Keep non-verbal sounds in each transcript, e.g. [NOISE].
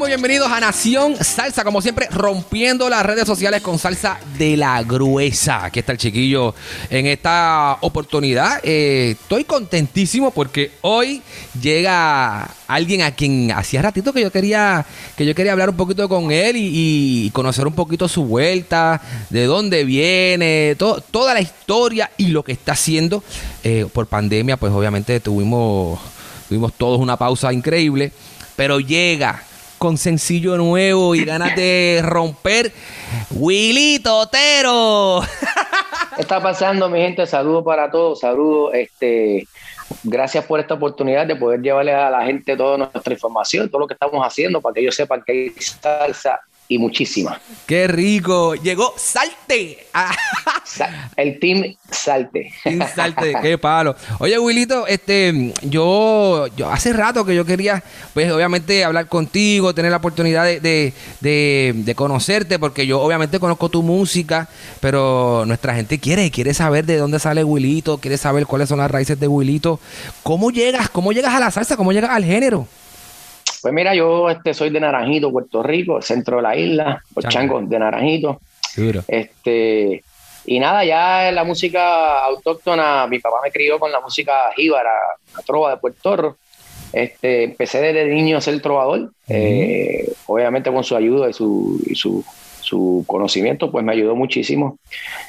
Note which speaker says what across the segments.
Speaker 1: Combo, bienvenidos a Nación Salsa, como siempre, rompiendo las redes sociales con salsa de la gruesa. Aquí está el chiquillo en esta oportunidad. Eh, estoy contentísimo porque hoy llega alguien a quien hacía ratito que yo quería que yo quería hablar un poquito con él y, y conocer un poquito su vuelta, de dónde viene, to- toda la historia y lo que está haciendo Eh, por pandemia. Pues obviamente tuvimos tuvimos todos una pausa increíble, pero llega con sencillo nuevo y ganas de romper. Willy Totero. [LAUGHS]
Speaker 2: ¿Qué está pasando, mi gente? Saludos para todos, saludos. Este, gracias por esta oportunidad de poder llevarle a la gente toda nuestra información, todo lo que estamos haciendo, para que ellos sepan que hay salsa y muchísima.
Speaker 1: Qué rico. Llegó Salte. Ah,
Speaker 2: El team Salte.
Speaker 1: sin Salte, qué palo. Oye, Wilito, este, yo, yo hace rato que yo quería, pues obviamente hablar contigo, tener la oportunidad de, de, de- de conocerte, porque yo obviamente conozco tu música, pero nuestra gente quiere, quiere saber de dónde sale Wilito, quiere saber cuáles son las raíces de Wilito. ¿Cómo llegas? ¿Cómo llegas a la salsa? ¿Cómo llegas al género?
Speaker 2: Pues mira, yo este, soy de Naranjito, Puerto Rico, el centro de la isla, los
Speaker 1: Chango.
Speaker 2: changos de Naranjito. Este, y nada, ya en la música autóctona, mi papá me crió con la música jíbara, la trova de Puerto Rico. Este, empecé desde niño a ser trovador, eh, obviamente con su ayuda y su, y su, su conocimiento, pues me ayudó muchísimo.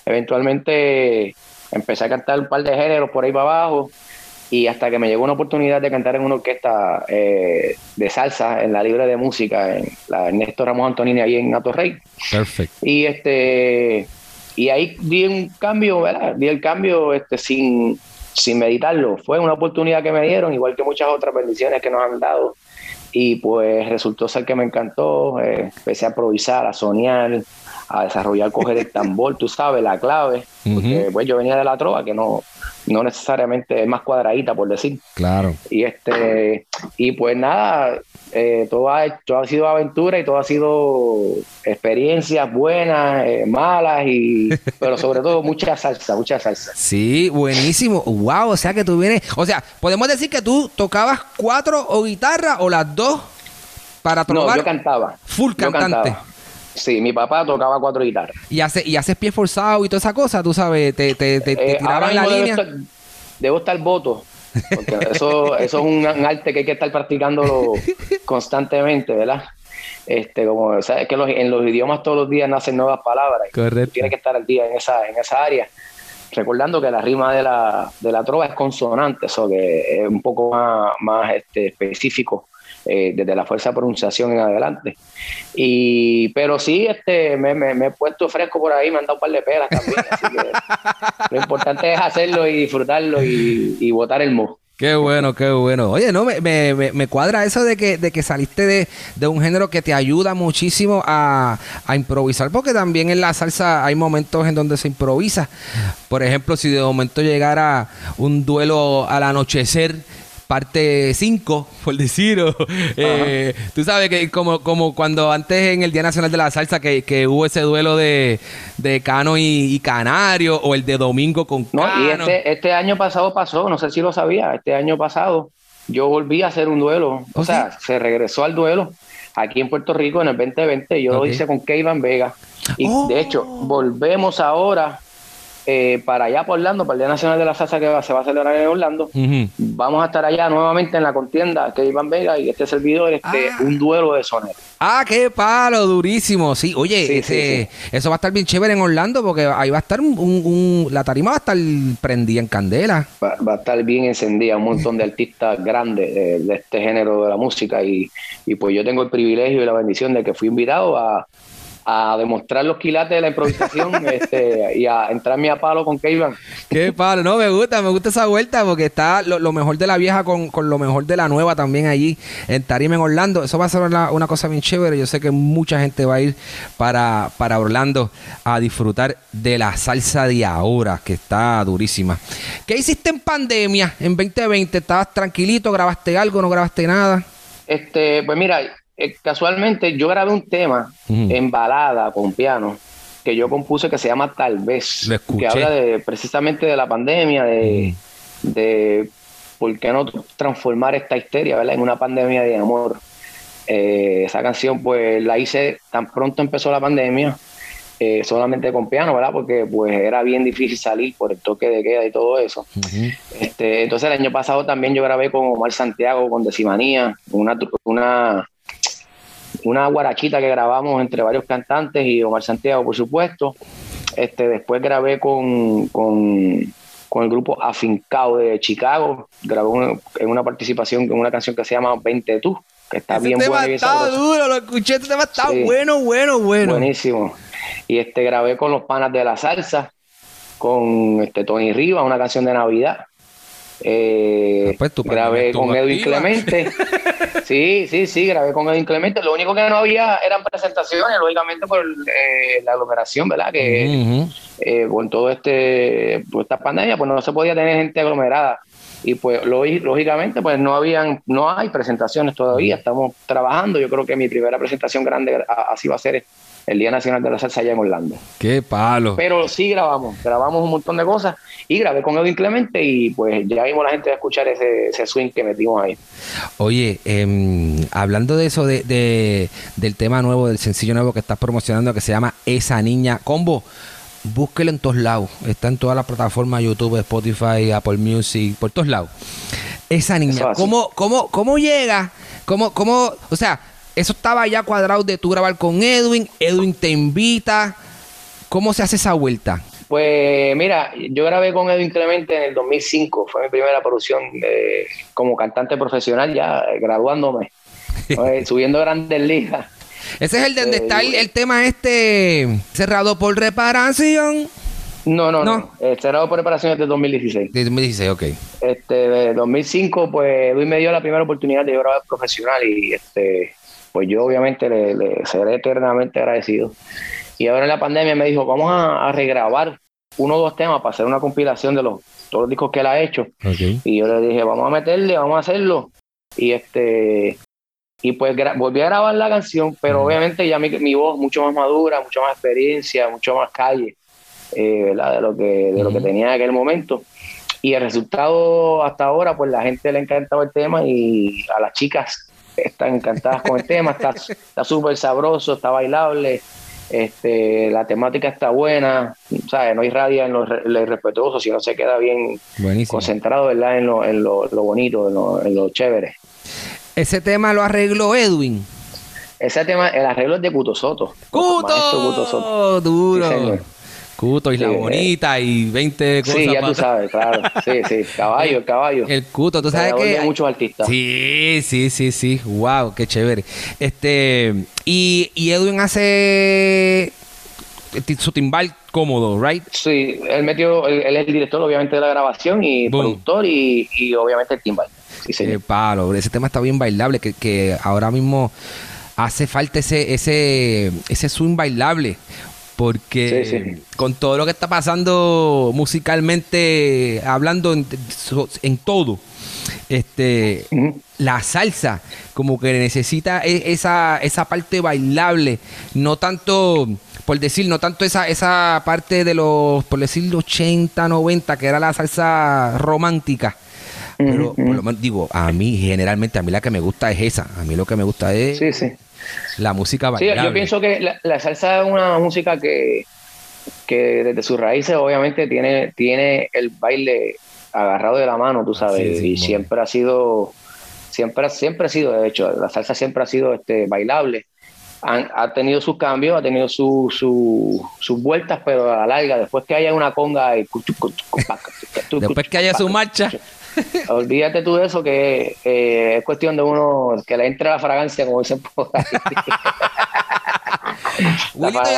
Speaker 2: Eventualmente empecé a cantar un par de géneros por ahí para abajo y hasta que me llegó una oportunidad de cantar en una orquesta eh, de salsa en la Libre de Música, en la Ernesto Ramos Antonini ahí en Atorrey.
Speaker 1: Perfecto.
Speaker 2: Y este y ahí di un cambio, ¿verdad? Di el cambio este, sin, sin meditarlo. Fue una oportunidad que me dieron, igual que muchas otras bendiciones que nos han dado. Y pues resultó ser que me encantó. eh, empecé a improvisar, a soñar, a desarrollar, coger el tambor, tú sabes, la clave. Porque pues yo venía de la trova, que no, no necesariamente es más cuadradita, por decir.
Speaker 1: Claro.
Speaker 2: Y este y pues nada, eh, todo, ha, todo ha sido aventura y todo ha sido experiencias buenas, eh, malas, y pero sobre todo mucha salsa, mucha salsa.
Speaker 1: Sí, buenísimo. Wow, o sea que tú vienes. O sea, podemos decir que tú tocabas cuatro o guitarra o las dos para
Speaker 2: No,
Speaker 1: probar
Speaker 2: yo cantaba.
Speaker 1: full
Speaker 2: yo
Speaker 1: cantante.
Speaker 2: cantaba. Sí, mi papá tocaba cuatro guitarras.
Speaker 1: Y, hace, y haces pie forzado y toda esa cosa, tú sabes, te, te, te, te
Speaker 2: Eh,
Speaker 1: tiraban la
Speaker 2: debo
Speaker 1: línea.
Speaker 2: estar, debo estar voto, porque [LAUGHS] eso, eso es un, arte que hay que estar practicándolo [LAUGHS] constantemente, ¿verdad? Este, como, o sea, es que los- en los idiomas todos los días nacen nuevas palabras.
Speaker 1: Correcto.
Speaker 2: Tienes que estar al día en esa, en esa área. Recordando que la rima de la, de la trova es consonante, eso que es un poco más, más este, específico eh, desde la fuerza de pronunciación en adelante. Y, pero sí, este, me, me- me he puesto fresco por ahí, me han dado un par de pelas también. así que lo importante es hacerlo y disfrutarlo y, y botar el mo.
Speaker 1: Qué bueno, qué bueno. Oye, no, me, me, me- cuadra eso de que, de que saliste de, de un género que te ayuda muchísimo a, a improvisar, porque también en la salsa hay momentos en donde se improvisa. Por ejemplo, si de momento llegara un duelo al anochecer, parte 5, por decirlo. Eh, tú sabes que como, como cuando antes en el Día Nacional de la Salsa que, que hubo ese duelo de, de Cano y, y Canario, o el de Domingo con
Speaker 2: No, y
Speaker 1: Cano.
Speaker 2: este, este año pasado pasó, no sé si lo sabía, este año pasado yo volví a hacer un duelo,
Speaker 1: ¿Oh,
Speaker 2: o sea, se regresó al duelo aquí en Puerto Rico en el 2020, yo lo hice con Keivan Vega y
Speaker 1: Oh.
Speaker 2: de hecho volvemos ahora eh, para allá, por Orlando, para el Día Nacional de la Salsa que va- se va a celebrar en Orlando. Vamos a estar allá nuevamente en la contienda que Iván Vega y este servidor, este,
Speaker 1: Ah.
Speaker 2: un duelo de soneros.
Speaker 1: Ah, qué palo, durísimo. Sí, oye,
Speaker 2: Sí,
Speaker 1: ese-
Speaker 2: sí,
Speaker 1: eso va a estar bien chévere en Orlando porque ahí va a estar un, un- un- la tarima va a estar prendida en candela.
Speaker 2: Va, va a estar bien encendida, un montón de [LAUGHS] artistas grandes de este género de la música y, y pues yo tengo el privilegio y la bendición de que fui invitado a, a demostrar los quilates de la improvisación [LAUGHS] este, y a entrarme a palo con Keivan.
Speaker 1: Qué palo, no, me gusta, me gusta esa vuelta porque está lo, lo mejor de la vieja con, con lo mejor de la nueva también allí en Tarima en Orlando. Eso va a ser una, una cosa bien chévere. Yo sé que mucha gente va a ir para, para Orlando a disfrutar de la salsa de ahora, que está durísima. ¿Qué hiciste en pandemia en 2020? ¿Estabas tranquilito? ¿Grabaste algo? ¿No grabaste nada?
Speaker 2: Este, pues mira, eh, casualmente yo grabé un tema en balada con piano que yo compuse que se llama Tal vez, que habla de precisamente de la pandemia, de, de por qué no transformar esta histeria ¿verdad? en una pandemia de amor. Eh, esa canción pues la hice tan pronto empezó la pandemia, eh, solamente con piano, ¿verdad? Porque pues era bien difícil salir por el toque de queda y todo eso. Este, entonces el año pasado también yo grabé con Omar Santiago, con Decimanía, una, una, una guarachita que grabamos entre varios cantantes y Omar Santiago, por supuesto. Este, después grabé con, con, con el grupo Afincao de Chicago, grabé una- en una participación en una canción que se llama 20 tú, que está
Speaker 1: Ese
Speaker 2: bien
Speaker 1: tema
Speaker 2: buena y
Speaker 1: está duro, lo escuché, ese tema está
Speaker 2: Sí.
Speaker 1: bueno, bueno, bueno.
Speaker 2: Buenísimo. Y este grabé con los panas de la salsa, con este Tony Riva, una canción de Navidad. Eh,
Speaker 1: Pues tu pandemia
Speaker 2: grabé con Edwin
Speaker 1: activa.
Speaker 2: Clemente. [LAUGHS] Sí, sí, sí, grabé con Edwin Clemente. Lo único que no había eran presentaciones, lógicamente por eh, la aglomeración, ¿verdad? Que eh, con todo este por esta pandemia pues no se podía tener gente aglomerada. Y pues lógi- lógicamente pues no habían no hay presentaciones todavía. Estamos trabajando. Yo creo que mi primera presentación grande así va a ser el Día Nacional de la Salsa allá en Orlando
Speaker 1: Qué palo.
Speaker 2: pero sí grabamos grabamos un montón de cosas y grabé con Edwin Clemente y pues ya vimos la gente a escuchar ese, ese swing que metimos ahí
Speaker 1: Oye, em, hablando de eso, de, de- del tema nuevo, del sencillo nuevo que estás promocionando, que se llama Esa Niña Combo, búsquelo en todos lados. Está en todas las plataformas, YouTube, Spotify, Apple Music, por todos lados. Esa niña. ¿cómo, cómo, cómo llega? ¿Cómo, cómo, o sea, eso estaba ya cuadrado de tú grabar con Edwin, Edwin te invita. ¿Cómo se hace esa vuelta?
Speaker 2: Pues mira, yo grabé con Edwin Clemente en el 2005, fue mi primera producción eh, como cantante profesional, ya eh, graduándome, [LAUGHS] eh, subiendo grandes ligas.
Speaker 1: Ese es el de donde
Speaker 2: Eh,
Speaker 1: está el, tema este cerrado por reparación.
Speaker 2: No, no,
Speaker 1: No.
Speaker 2: no, eh, cerrado por preparaciones de 2016.
Speaker 1: De 2016, ok.
Speaker 2: Este, de 2005, pues Edwin me dio la primera oportunidad de yo grabar profesional y este, pues yo obviamente le, le seré eternamente agradecido. Y ahora en la pandemia me dijo, vamos a, a regrabar uno o dos temas para hacer una compilación de los, todos los discos que él ha hecho. Y yo le dije, vamos a meterle, vamos a hacerlo. Y este y pues volví a grabar la canción, pero obviamente ya mi, mi voz mucho más madura, mucho más experiencia, mucho más calle, eh, ¿verdad? De lo que de lo que tenía en aquel momento. Y el resultado hasta ahora, pues la gente le ha encantado el tema y a las chicas están encantadas con el tema, está está súper sabroso, está bailable, este, la temática está buena, ¿sabes? No hay rabia en lo, lo irrespetuoso, sino se queda bien
Speaker 1: Buenísimo.
Speaker 2: concentrado ¿verdad? en lo, en lo, lo bonito, en lo, en lo chévere.
Speaker 1: Ese tema lo arregló Edwin.
Speaker 2: Ese tema, el arreglo es de Cuto Soto. Maestro Cuto Soto.
Speaker 1: ¡Cuto! Duro.
Speaker 2: Sí.
Speaker 1: Cuto, Isla
Speaker 2: Sí, eh.
Speaker 1: Bonita y 20 cosas.
Speaker 2: Sí, ya tú sabes, claro. Sí, sí, [LAUGHS] caballo, el caballo.
Speaker 1: El Cuto, tú sabes que.
Speaker 2: muchos artistas.
Speaker 1: Sí, sí, sí, sí. Wow, qué chévere. Este. Y, y Edwin hace su timbal cómodo, ¿right?
Speaker 2: Sí, él metió, él, él es el director obviamente de la grabación y
Speaker 1: Boom.
Speaker 2: productor y, y obviamente el timbal. Sí,
Speaker 1: Qué
Speaker 2: señor.
Speaker 1: palo. Ese tema está bien bailable. Que, que ahora mismo hace falta ese, ese, ese swing bailable. Porque
Speaker 2: Sí, sí.
Speaker 1: con todo lo que está pasando musicalmente, hablando en, en todo, este la salsa como que necesita e- esa, esa parte bailable, no tanto, por decir, no tanto esa, esa parte de los, por decir, 80, 90, que era la salsa romántica. Pero
Speaker 2: Ujú,
Speaker 1: por
Speaker 2: ujú.
Speaker 1: lo menos digo, a mí generalmente, a mí la que me gusta es esa. A mí lo que me gusta es
Speaker 2: Sí, sí.
Speaker 1: La música
Speaker 2: Sí,
Speaker 1: bailable.
Speaker 2: yo pienso que la, la salsa es una música que, que desde sus raíces obviamente tiene, tiene el baile agarrado de la mano, tú sabes,
Speaker 1: Sí, sí,
Speaker 2: y siempre ha sido, siempre, siempre ha sido, de hecho, la salsa siempre ha sido este, bailable. Han- ha tenido sus cambios, ha tenido su- su- sus vueltas, pero a la larga, después que haya una conga y
Speaker 1: Después que haya su marcha. [LAUGHS]
Speaker 2: Olvídate tú de eso, que eh, es cuestión de uno que le entre la fragancia, como dicen por ahí. [LAUGHS]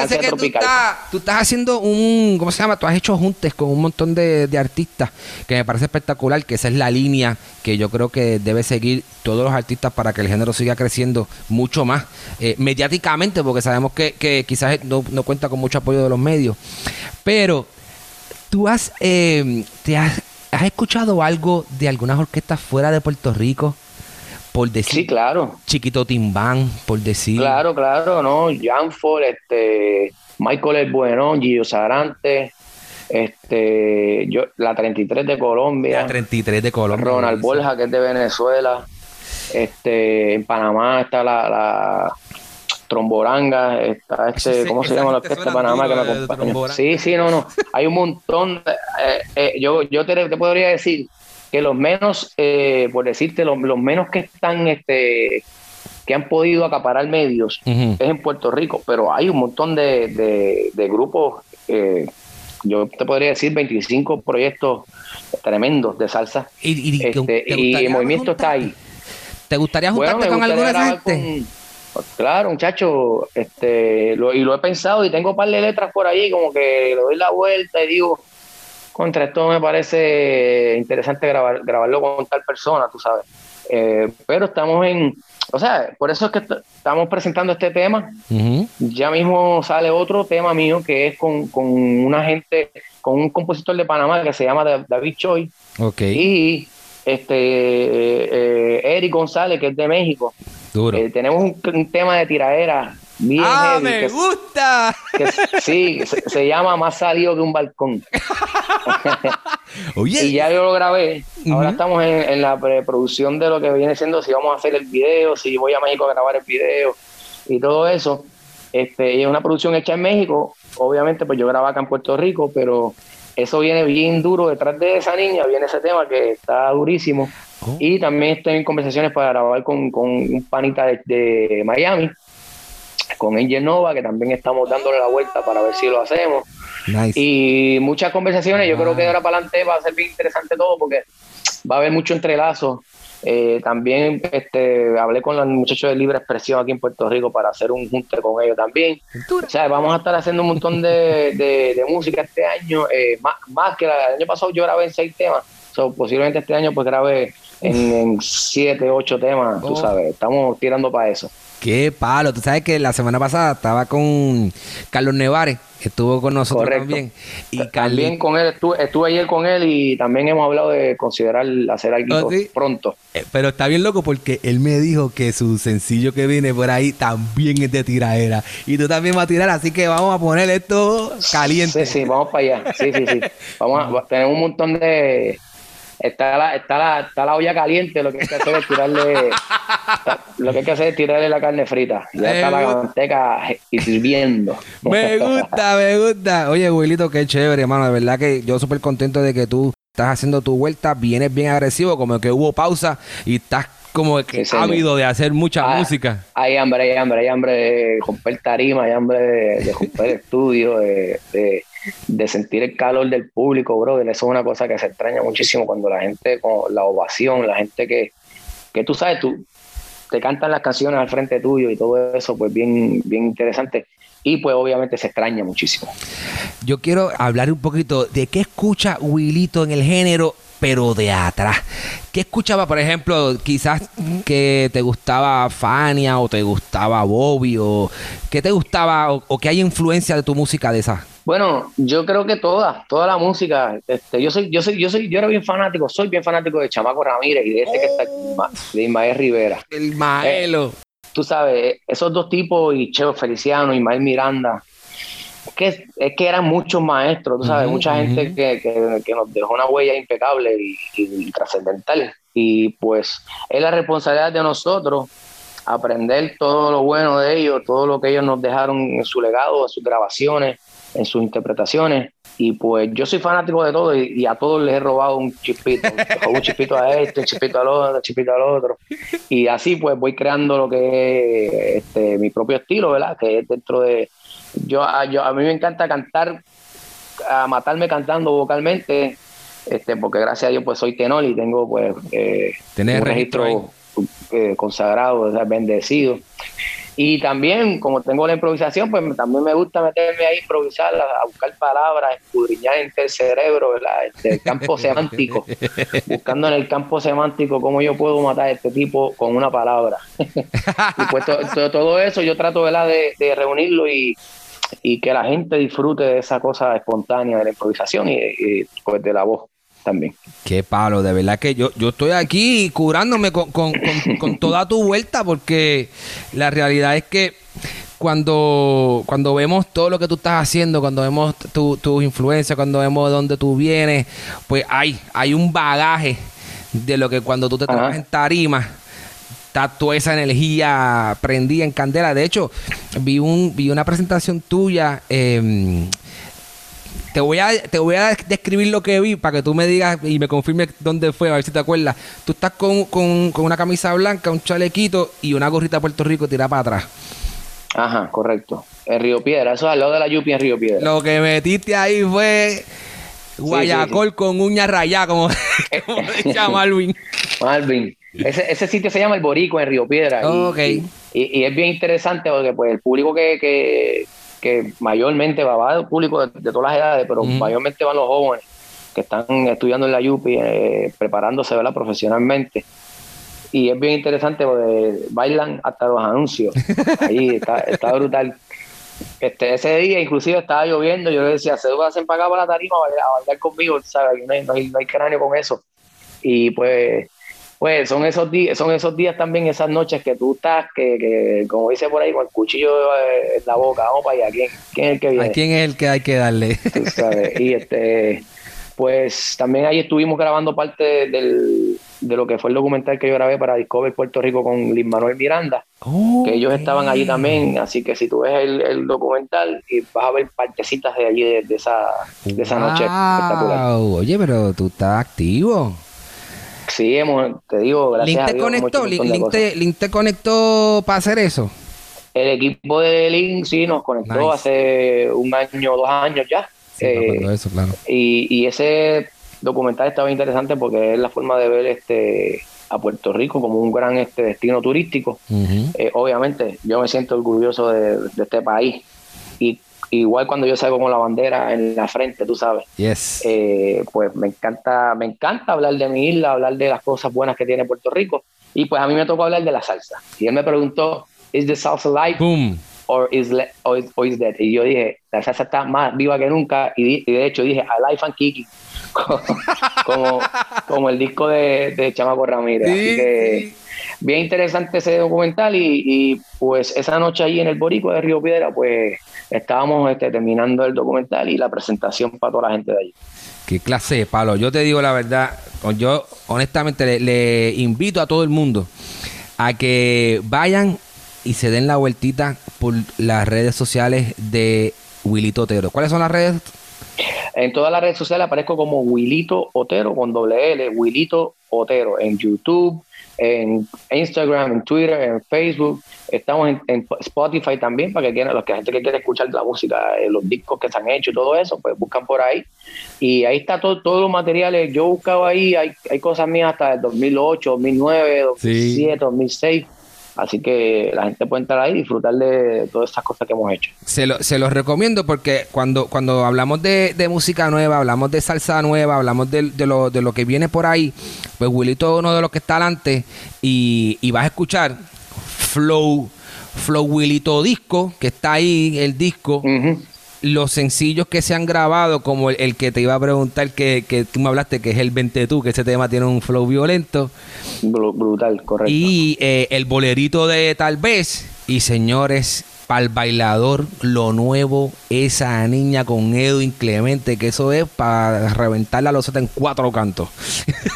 Speaker 1: Sé que tú estás, tú estás haciendo un, ¿cómo se llama? Tú has hecho juntes con un montón de, de artistas que me parece espectacular, que esa es la línea que yo creo que debe seguir todos los artistas para que el género siga creciendo mucho más eh, mediáticamente, porque sabemos que, que quizás no, no cuenta con mucho apoyo de los medios. Pero tú has, eh, te has, has escuchado algo de algunas orquestas fuera de Puerto Rico, por decir
Speaker 2: Sí, claro.
Speaker 1: Chiquito Timbán, por decir.
Speaker 2: Claro, claro, ¿no? Janford, este, Michael el Bueno, Gio Sarante, este, yo, la 33 de Colombia,
Speaker 1: La 33 de Colombia.
Speaker 2: Ronald. Borja, que es de Venezuela, este, en Panamá está la, la Tromboranga, está este, ¿cómo se llama la orquesta de Panamá que me acompaña? Sí, sí, no, no, hay un montón, de- eh, eh, yo, yo te, te podría decir que los menos, eh, por decirte, los, los menos que están, este, que han podido acaparar medios es en Puerto Rico, pero hay un montón de, de- de grupos, eh, yo te podría decir 25 proyectos tremendos de salsa.
Speaker 1: Y, y- ¿te-
Speaker 2: Este,
Speaker 1: te
Speaker 2: y el movimiento está ahí.
Speaker 1: ¿Te gustaría juntarte con alguna de esa
Speaker 2: grabar
Speaker 1: gente?
Speaker 2: con- Claro, muchacho, este, lo, y lo he pensado y tengo un par de letras por ahí, como que le doy la vuelta y digo, contra esto me parece interesante grabar, grabarlo con tal persona, tú sabes. Eh, pero estamos en, o sea, por eso es que est- estamos presentando este tema. Ya mismo sale otro tema mío que es con, con una gente, con un compositor de Panamá que se llama Da- David Choi y este eh, Eric González que es de México.
Speaker 1: Duro.
Speaker 2: Eh, tenemos un, un tema de tiradera bien
Speaker 1: ¡Ah,
Speaker 2: heavy,
Speaker 1: me
Speaker 2: que,
Speaker 1: gusta!
Speaker 2: que sí, se, se llama Más salido que un balcón. [LAUGHS]
Speaker 1: Oye,
Speaker 2: Y ya yo lo grabé. Ahora estamos en, en la preproducción de lo que viene siendo si vamos a hacer el video, si voy a México a grabar el video y todo eso. Este, y es una producción hecha en México. Obviamente, pues yo grabo acá en Puerto Rico, pero eso viene bien duro detrás de esa niña. Viene ese tema que está durísimo.
Speaker 1: Oh.
Speaker 2: Y también estoy en conversaciones para grabar con, con un panita de, de Miami, con Angel Nova, que también estamos dándole la vuelta para ver si lo hacemos.
Speaker 1: nice.
Speaker 2: Y muchas conversaciones, yo creo que de ahora para adelante va a ser bien interesante todo porque va a haber mucho entrelazo. Eh, también este, hablé con los muchachos de Libre Expresión aquí en Puerto Rico para hacer un junte con ellos también. O sea, vamos a estar haciendo un montón de, de- de música este año, eh, más, más que la- el año pasado yo grabé en seis temas. So, posiblemente este año pues grabé en, en siete, ocho temas, tú
Speaker 1: Oh.
Speaker 2: sabes, estamos tirando para eso.
Speaker 1: Qué palo. Tú sabes que la semana pasada estaba con Carlos Nevares, que estuvo con nosotros
Speaker 2: Correcto.
Speaker 1: también. Y
Speaker 2: También con él, estuve, estuve ayer con él y también hemos hablado de considerar hacer algo
Speaker 1: ¿Oh, sí?
Speaker 2: pronto.
Speaker 1: eh, pero está bien loco porque él me dijo que su sencillo que viene por ahí también es de tiraera. Y tú también vas a tirar, así que vamos a poner esto caliente.
Speaker 2: Sí, sí, vamos para allá. Sí, sí, sí. [LAUGHS] Vamos a, tenemos un montón de. Está la, está, la, está la olla caliente, lo que hay que hacer es tirarle. Lo que hay que hacer es tirarle la carne frita. Ya está la manteca hirviendo.
Speaker 1: Me [LAUGHS] gusta, me gusta. Oye, Wilito, qué chévere, hermano. De verdad que yo súper contento de que tú estás haciendo tu vuelta. Vienes bien agresivo, como que hubo pausa y estás como que
Speaker 2: Sí,
Speaker 1: ávido de hacer mucha
Speaker 2: Ah,
Speaker 1: música.
Speaker 2: Hay hambre, hay hambre, hay hambre de romper tarima, hay hambre de, de romper [LAUGHS] estudio, de, de, de sentir el calor del público, brother. Eso es una cosa que se extraña muchísimo cuando la gente, con la ovación, la gente que, que tú sabes, tú te cantan las canciones al frente tuyo y todo eso, pues bien, bien interesante. Y pues obviamente se extraña muchísimo.
Speaker 1: Yo quiero hablar un poquito de qué escucha Wilito en el género, pero de atrás. ¿Qué escuchaba, por ejemplo, quizás que te gustaba Fania o te gustaba Bobby o qué te gustaba o, o qué hay influencia de tu música de esa?
Speaker 2: Bueno, yo creo que toda, toda la música, este, yo soy, yo soy, yo soy, yo era bien fanático, soy bien fanático de Chamaco Ramírez y de este que está, de Ismael Rivera.
Speaker 1: El Maelo.
Speaker 2: tú sabes, esos dos tipos y Cheo Feliciano, Ismael Miranda, que es que eran muchos maestros, tú sabes, mucha gente que, que- que nos dejó una huella impecable y, y trascendental. Y pues es la responsabilidad de nosotros aprender todo lo bueno de ellos, todo lo que ellos nos dejaron en su legado, en sus grabaciones, en sus interpretaciones. Y pues yo soy fanático de todo y, a todos les he robado un chispito. un chispito a este, un chispito al otro, un chispito al otro. Y así pues voy creando lo que es este, mi propio estilo, ¿verdad? Que es dentro de... Yo, a, yo, a mí me encanta cantar, a matarme cantando vocalmente, este, porque gracias a Dios pues soy tenor y tengo pues eh, un registro, eh, consagrado, bendecido. Y también, como tengo la improvisación, pues también me gusta meterme ahí a improvisar, a, buscar palabras, escudriñar entre el cerebro, ¿verdad? Este, el campo [LAUGHS] semántico, buscando en el campo semántico cómo yo puedo matar a este tipo con una palabra. [LAUGHS] y pues todo eso yo trato ¿verdad? De, reunirlo y, que la gente disfrute de esa cosa espontánea de la improvisación y, y pues de la voz también.
Speaker 1: Qué palo, de verdad que yo, yo estoy aquí curándome con, [LAUGHS] toda tu vuelta porque la realidad es que cuando, cuando vemos todo lo que tú estás haciendo, cuando vemos tus tu influencias, cuando vemos de dónde tú vienes, pues hay, hay un bagaje de lo que cuando tú te trabajas en tarima, está toda esa energía prendida en candela. De hecho, vi un vi una presentación tuya eh, te voy a, te voy a describir lo que vi para que tú me digas y me confirmes dónde fue, a ver si te acuerdas. Tú estás con, una camisa blanca, un chalequito y una gorrita de Puerto Rico tirada para atrás.
Speaker 2: Ajá, correcto. En Río Piedra, eso es al lado de la Yupi en Río Piedra.
Speaker 1: Lo que metiste ahí fue Guayacol con uña rayada, como, [LAUGHS] como decía [LAUGHS] Malvin.
Speaker 2: Malvin. Ese, ese, sitio se llama El Borico en Río Piedra. y, y, es bien interesante porque pues el público que, que, que mayormente va, va del público de, todas las edades, pero mayormente van los jóvenes que están estudiando en la UPI, eh, preparándose ¿verdad? profesionalmente. Y es bien interesante porque bailan hasta los anuncios. Ahí está, está brutal. Este, ese día inclusive estaba lloviendo, yo le decía, se hacen para acá para la tarima a bailar, conmigo, ¿sabes? No hay, no, hay, no hay cráneo con eso. Y pues pues son esos días, son esos días también, esas noches que tú estás, que, como dice por ahí, con el cuchillo en la boca, vamos para allá, ¿quién, quién es el que viene?
Speaker 1: ¿A quién es el que hay que darle?
Speaker 2: Y este, pues también ahí estuvimos grabando parte del, de lo que fue el documental que yo grabé para Discover Puerto Rico con Luis Manuel Miranda, que ellos estaban allí también, así que si tú ves el, documental y vas a ver partecitas de allí de, esa, de esa noche espectacular.
Speaker 1: Oye, pero tú estás activo.
Speaker 2: Sí, te digo, gracias
Speaker 1: Link te conectó, Link, te, conectó para hacer eso.
Speaker 2: El equipo de Link sí nos conectó hace un año, dos años ya. Eh, eso, claro. y, ese documental estaba interesante porque es la forma de ver este a Puerto Rico como un gran este destino turístico. Eh, obviamente, yo me siento orgulloso de, de este país y igual cuando yo salgo con la bandera en la frente, tú sabes.
Speaker 1: Yes.
Speaker 2: Eh, pues me encanta, me encanta hablar de mi isla, hablar de las cosas buenas que tiene Puerto Rico. Y pues a mí me tocó hablar de la salsa. Y él me preguntó, ¿Is the salsa alive?
Speaker 1: Boom.
Speaker 2: Or is, is, dead? Y yo dije, la salsa está más viva que nunca. Y, de hecho dije, Alive and kicking. [LAUGHS] como, como el disco de, de Chamaco Ramírez. Así que bien interesante ese documental. Y, y, pues esa noche ahí en el Borico de Río Piedra, pues estábamos este, terminando el documental y la presentación para toda la gente de allí.
Speaker 1: Qué clase de palo. Yo te digo la verdad, yo honestamente le, invito a todo el mundo a que vayan y se den la vueltita por las redes sociales de Wilito Otero. ¿Cuáles son las redes?
Speaker 2: En todas las redes sociales aparezco como Wilito Otero con doble L, Wilito Otero, en YouTube, en Instagram, en Twitter, en Facebook. Estamos en, Spotify también para que quieran, los que gente que quiere escuchar la música, eh, los discos que se han hecho y todo eso, pues buscan por ahí. Y ahí está todo, todos los materiales. Yo he buscado ahí, hay, hay cosas mías hasta el 2008, 2009, 2007, 2006 Así que la gente puede entrar ahí y disfrutar de todas estas cosas que hemos hecho.
Speaker 1: Se, lo, se los recomiendo porque cuando, cuando hablamos de, música nueva, hablamos de salsa nueva, hablamos de, lo, de lo que viene por ahí, pues Willito es uno de los que está adelante y, y vas a escuchar Flow, Flow Willito Disco, que está ahí el disco los sencillos que se han grabado, como el, que te iba a preguntar, que, que, tú me hablaste, que es el 20 tú, que ese tema tiene un flow violento.
Speaker 2: Brutal, correcto.
Speaker 1: Y eh, el bolerito de Tal vez. Y señores, para el bailador, lo nuevo, esa niña con Edwin Clemente, que eso es para reventar la loseta en cuatro cantos.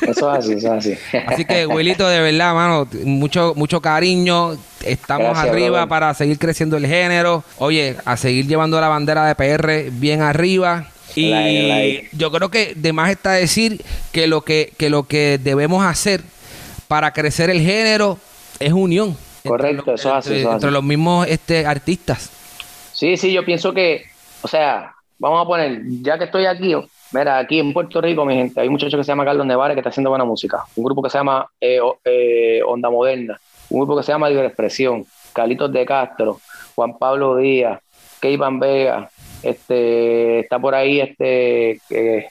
Speaker 2: Eso es así, eso es así.
Speaker 1: Así que, Wilito, de verdad, mano, mucho, mucho cariño. Estamos
Speaker 2: Gracias,
Speaker 1: arriba para seguir creciendo el género. Oye, a seguir llevando la bandera de PR bien arriba. Y
Speaker 2: Like, like.
Speaker 1: yo creo que de más está decir que lo que, que lo que debemos hacer para crecer el género es unión. Entre
Speaker 2: Correcto, eso
Speaker 1: entre-
Speaker 2: eso es
Speaker 1: entre
Speaker 2: así.
Speaker 1: los mismos este, artistas.
Speaker 2: Sí, sí, yo pienso que, o sea, vamos a poner, ya que estoy aquí, mira, aquí en Puerto Rico, mi gente, hay un muchacho que se llama Carlos Nevares que está haciendo buena música, un grupo que se llama eh, eh, Onda Moderna, un grupo que se llama Libre Expresión, Carlitos de Castro, Juan Pablo Díaz, Keivan Vega, este, está por ahí, este, que,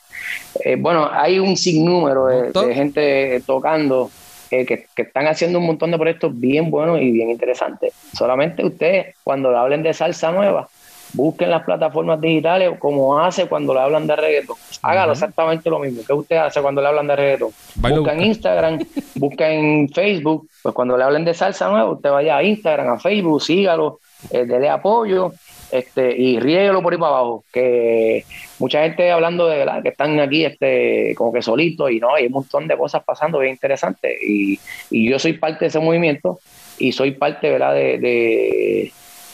Speaker 2: eh, bueno, hay un sinnúmero de, de gente tocando eh, que, que están haciendo un montón de proyectos bien buenos y bien interesantes. Solamente ustedes, cuando le hablen de salsa nueva, busquen las plataformas digitales como hace cuando le hablan de reggaeton. Hágalo exactamente lo mismo que usted hace cuando le hablan de reggaeton.
Speaker 1: Baila
Speaker 2: Busca en. Instagram, [LAUGHS] busca en Facebook, pues cuando le hablen de salsa nueva, usted vaya a Instagram, a Facebook, sígalo, eh, dele apoyo este, y riéguelo por ahí para abajo. Que mucha gente hablando de verdad que están aquí este, como que solitos y no, hay un montón de cosas pasando bien interesantes. Y, y yo soy parte de ese movimiento y soy parte ¿verdad? de,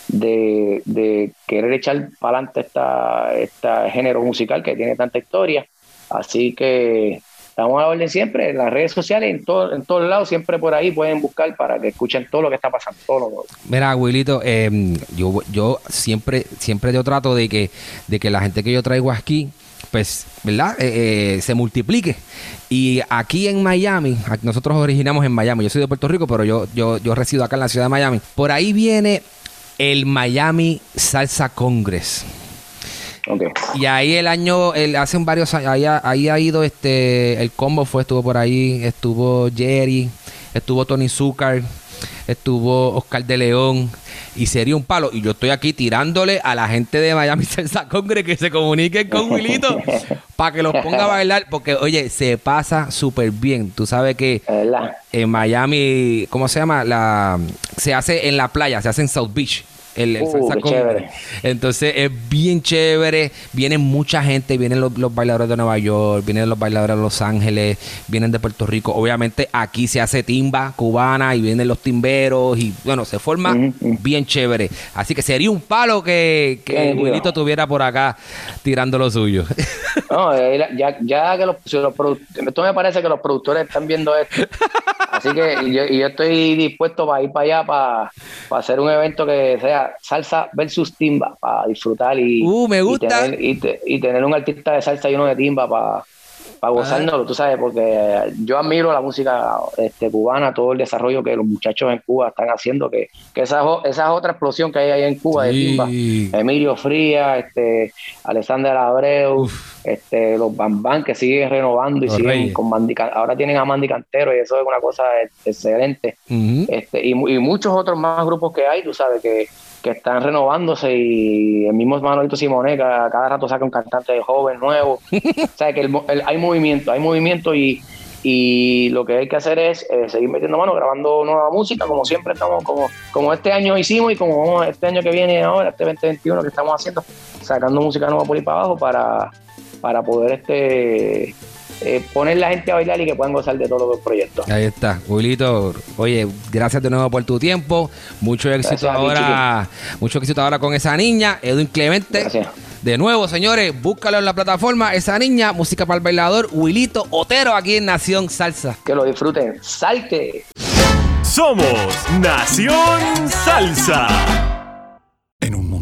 Speaker 2: de, de, querer echar para adelante esta, este género musical que tiene tanta historia. Así que estamos a orden siempre en las redes sociales, en, todo, en todos lados, siempre por ahí pueden buscar para que escuchen todo lo que está pasando, todo lo.
Speaker 1: Mira, Wilito, eh, yo, yo siempre, siempre yo trato de que, de que la gente que yo traigo aquí, pues, ¿verdad? Eh, eh, se multiplique. Y aquí en Miami, nosotros originamos en Miami, yo soy de Puerto Rico, pero yo, yo, yo resido acá en la ciudad de Miami. Por ahí viene el Miami Salsa Congress. Y ahí el año, el, hace varios años, ahí, ha- ahí ha ido este, el combo fue, estuvo por ahí, estuvo Jerry, estuvo Tony Zucker, estuvo Oscar de León, y sería un palo. Y yo estoy aquí tirándole a la gente de Miami [LAUGHS] Salsa Congress que se comuniquen con Wilito [LAUGHS] para que los ponga a bailar, porque oye, se pasa súper bien. Tú sabes que en Miami, ¿cómo se llama? La se hace en la playa, se hace en South Beach. El, el
Speaker 2: Uh,
Speaker 1: salsa
Speaker 2: qué
Speaker 1: con-
Speaker 2: chévere.
Speaker 1: Entonces es bien chévere. Vienen mucha gente, vienen los, los bailadores de Nueva York, vienen los bailadores de Los Ángeles, vienen de Puerto Rico. Obviamente aquí se hace timba cubana y vienen los timberos y bueno, se forma bien chévere. Así que sería un palo que, que. Wilito tuviera por acá tirando lo suyo.
Speaker 2: No, eh, ya, ya que los, si los produ- esto me parece que los productores están viendo esto. Así que yo, yo estoy dispuesto para ir para allá para, para hacer un evento que sea salsa versus timba, para disfrutar y,
Speaker 1: Uh, me gusta.
Speaker 2: y, tener, y, te- y tener un artista de salsa y uno de timba para, para gozárnoslo, tú sabes, porque yo admiro la música este, cubana, todo el desarrollo que los muchachos en Cuba están haciendo, que, que esa, esa es otra explosión que hay ahí en Cuba de timba. Emilio Frías, este, Alexander Abreu, este, los Bambán que siguen renovando y siguen
Speaker 1: Reyes.
Speaker 2: con Mandy ahora tienen a Mandy Cantero y eso es una cosa ex- excelente. Este, y, y muchos otros más grupos que hay, tú sabes, que, que están renovándose y el mismo Manolito Simone, que a cada rato saca un cantante joven, nuevo. [LAUGHS] o sea, que el el- hay movimiento, hay movimiento y, y lo que hay que hacer es eh, seguir metiendo mano, grabando nueva música, como siempre estamos, como, como este año hicimos y como vamos este año que viene ahora, este 2021 que estamos haciendo, sacando música nueva por ahí para abajo para, para poder este eh, poner la gente a bailar y que puedan gozar de todos los proyectos.
Speaker 1: Ahí está, Wilito. Oye, gracias de nuevo por tu tiempo. Mucho éxito
Speaker 2: Gracias a ti,
Speaker 1: ahora, mucho éxito ahora con esa niña, Edwin Clemente.
Speaker 2: Gracias.
Speaker 1: De nuevo, señores, búscalo en la plataforma, esa niña, música para el bailador, Wilito Otero aquí en Nación Salsa.
Speaker 2: Que lo disfruten. ¡Salte!
Speaker 3: Somos Nación Salsa.
Speaker 4: En un mundo